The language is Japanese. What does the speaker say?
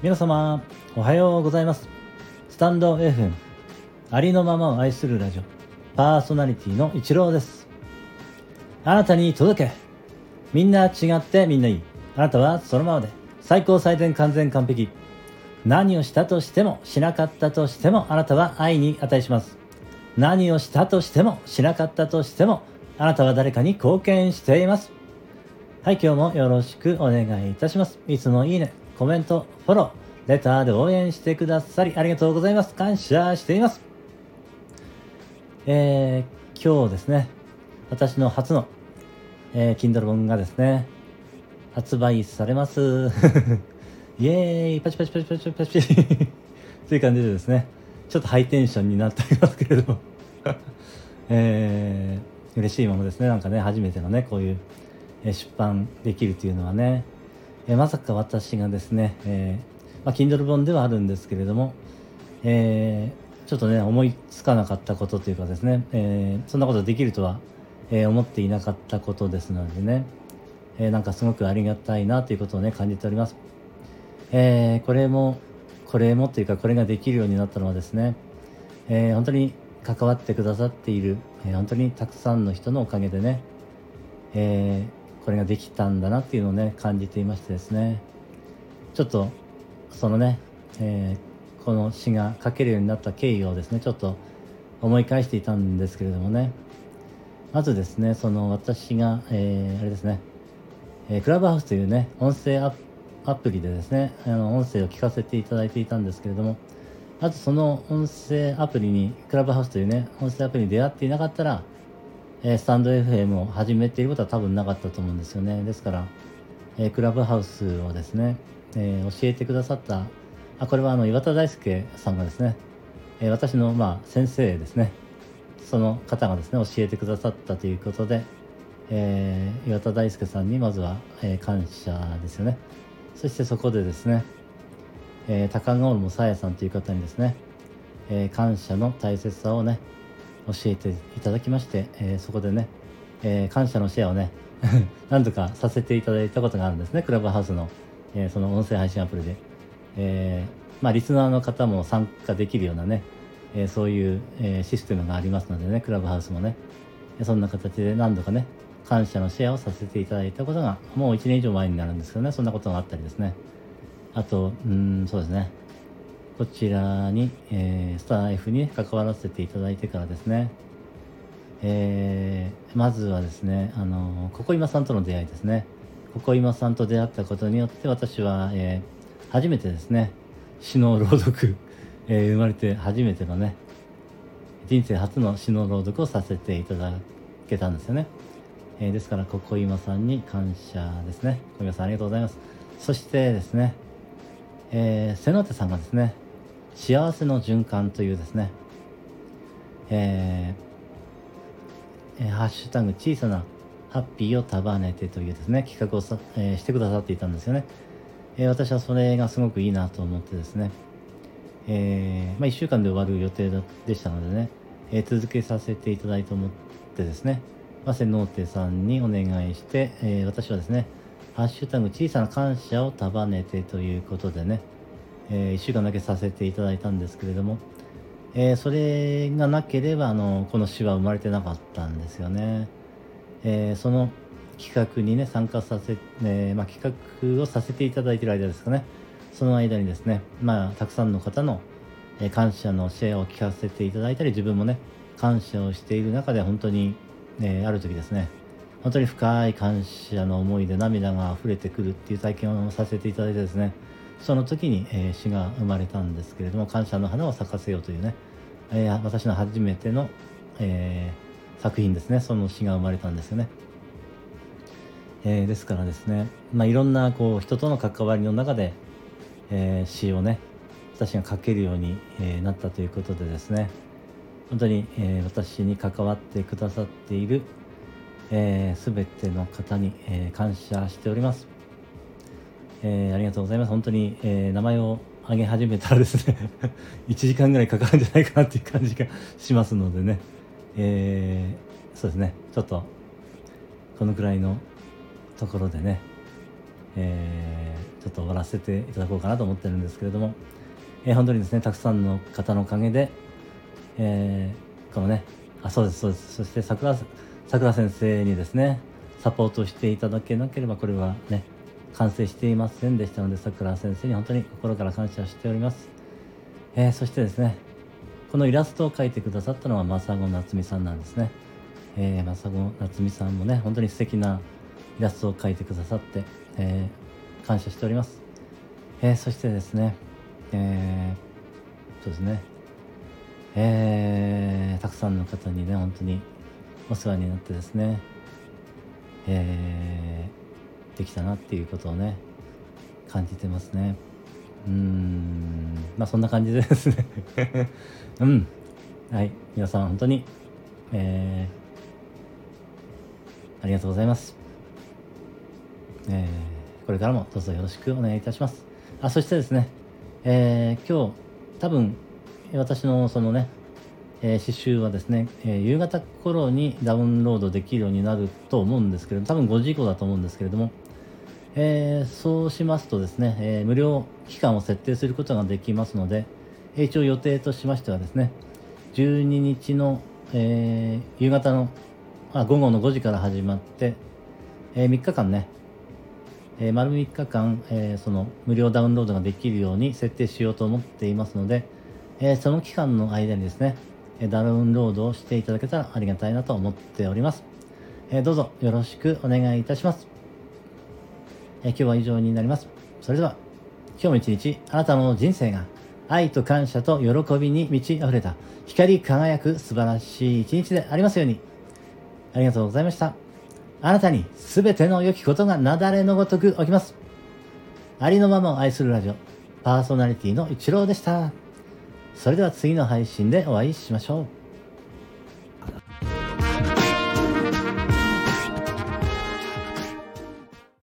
皆様おはようございます。スタンド FM ありのままを愛するラジオパーソナリティの一郎です。あなたに届け。みんな違ってみんないい。あなたはそのままで。最高最善完全完璧。何をしたとしてもしなかったとしてもあなたは愛に値します。何をしたとしてもしなかったとしてもあなたは誰かに貢献しています。はい今日もよろしくお願いいたします。いつもいいね。コメントフォローレターで応援してくださりありがとうございます。感謝しています。えー、今日ですね私の初の、えー、Kindle 本がですね発売されます。イエーイ。パチパチパチパチパチ という感じでですねちょっとハイテンションになっておりますけれども。えー、嬉しいものですね。なんかね初めてのねこういう出版できるというのはね、え、まさか私がですね、えーまあ、Kindle 本ではあるんですけれども、えー、ちょっとね思いつかなかったことというかですね、えー、そんなことできるとは、え、思っていなかったことですのでね、え、なんかすごくありがたいなということをね感じております。え、これも、これもというか、これができるようになったのはですね、えー、本当に関わってくださっている、えー、本当にたくさんの人のおかげでね、えこれができたんだなっていうのをね、感じていましてですね、ちょっと、そのね、えこの詩が書けるようになった経緯をですね、ちょっと思い返していたんですけれどもね、まずですね、その私が、えあれですね、えクラブハウスというね、音声アプアプリでですね、あの音声を聞かせていただいていたんですけれども、あとその音声アプリに、クラブハウスというね、音声アプリに出会っていなかったら、えー、スタンド FM を始めていることは多分なかったと思うんですよね。ですから、えー、クラブハウスをですね、えー、教えてくださった、あ、これはあの岩田大輔さんがですね、え私のまあ先生ですね、その方がですね、教えてくださったということで、え岩田大輔さんにまずは、え感謝ですよね。そしてそこでですね、えー、高川もさやさんという方にですね、えー、感謝の大切さをね、教えていただきまして、えー、そこでね、えー、感謝のシェアをね、何度かさせていただいたことがあるんですね、クラブハウスの、えー、その音声配信アプリで。え、まあ、リスナーの方も参加できるようなね、え、そういう、え、システムがありますのでね、クラブハウスもね、そんな形で何度かね、感謝のシェアをさせていただいたことが、もう1年以上前になるんですけどね、そんなことがあったりですね。あと、うん、そうですね。こちらに、えー、スター F に関わらせていただいてからですね、えー、まずはですね、あの、ここ今さんとの出会いですね。ここ今さんと出会ったことによって私は、えー、初めてですね、詩の朗読、えー、生まれて初めてのね、人生初の詩の朗読をさせていただけたんですよね。えー、ですから、ここ今さんに感謝ですね。小今さんありがとうございます。そしてですね、えー、瀬野手さんがですね、幸せの循環というですね、えー、ハッシュタグ小さなハッピーを束ねてというですね、企画をさ、えー、してくださっていたんですよね。えー、私はそれがすごくいいなと思ってですね、えー、まあ、1週間で終わる予定でしたのでね、え続けさせていただいて思ってですね、ませノーテさんにお願いして、え、私はですね、ハッシュタグ小さな感謝を束ねてということでね、えー、1週間だけさせていただいたんですけれども、えー、それがなければあのこの詩は生まれてなかったんですよね。えー、その企画にね参加させ、えーまあ、企画をさせていただいてる間ですかねその間にですね、まあ、たくさんの方の、感謝のシェアを聞かせていただいたり自分もね感謝をしている中で本当にえ、ある時ですね本当に深い感謝の思いで涙が溢れてくるっていう体験をさせていただいてですねその時に、え、詩が生まれたんですけれども感謝の花を咲かせようというね、えー、私の初めての、え、作品ですね。その詩が生まれたんですよね、え、ですからですね、まあ、いろんなこう人との関わりの中で、え、詩をね私が書けるように、え、なったということでですね本当に、え、私に関わってくださっている、えー、全ての方に、え、感謝しております、えー、ありがとうございます。本当に、えー、名前を挙げ始めたらですね 1時間ぐらいかかるんじゃないかなっていう感じがしますのでね、えー、そうですね。ちょっとこのくらいのところでね、えー、ょっと終わらせていただこうかなと思ってるんですけれども、えー、本当にですねたくさんの方のおかげで、えー、このねあそうですそうです。そして桜桜先生にですねサポートしていただけなければこれはね完成していませんでしたので桜先生に本当に心から感謝しております、えー、そしてですねこのイラストを描いてくださったのは正子夏美さんなんですね、えー、正子夏美さんもね本当に素敵なイラストを描いてくださって、えー、感謝しております、えー、そしてですね、えー、そうですね。えー、たくさんの方にね本当にお世話になってですね、えー、できたなっていうことをね感じてますね。うん。まあそんな感じでですね。うん。はい。皆さん本当にえー、ありがとうございます。えー、これからもどうぞよろしくお願いいたします。あそしてですねえー、今日多分私のそのねえー、刺繍はですね、えー、夕方頃にダウンロードできるようになると思うんですけれど多分5時以降だと思うんですけれども、えー、そうしますとですね、え無料期間を設定することができますので、一応予定としましてはですね、12日の、え夕方のあ午後の5時から始まって、え3日間ね、え丸3日間、えその無料ダウンロードができるように設定しようと思っていますので、えその期間の間にですね、ダウンロードをしていただけたらありがたいなと思っております。えどうぞよろしくお願いいたします。え今日は以上になります。それでは、今日も一日、あなたの人生が愛と感謝と喜びに満ち溢れた光り輝く素晴らしい一日でありますように。ありがとうございました。あなたに全ての良きことが雪崩のごとく起きます。ありのままを愛するラジオ、パーソナリティの一郎でした。それでは次の配信でお会いしましょう。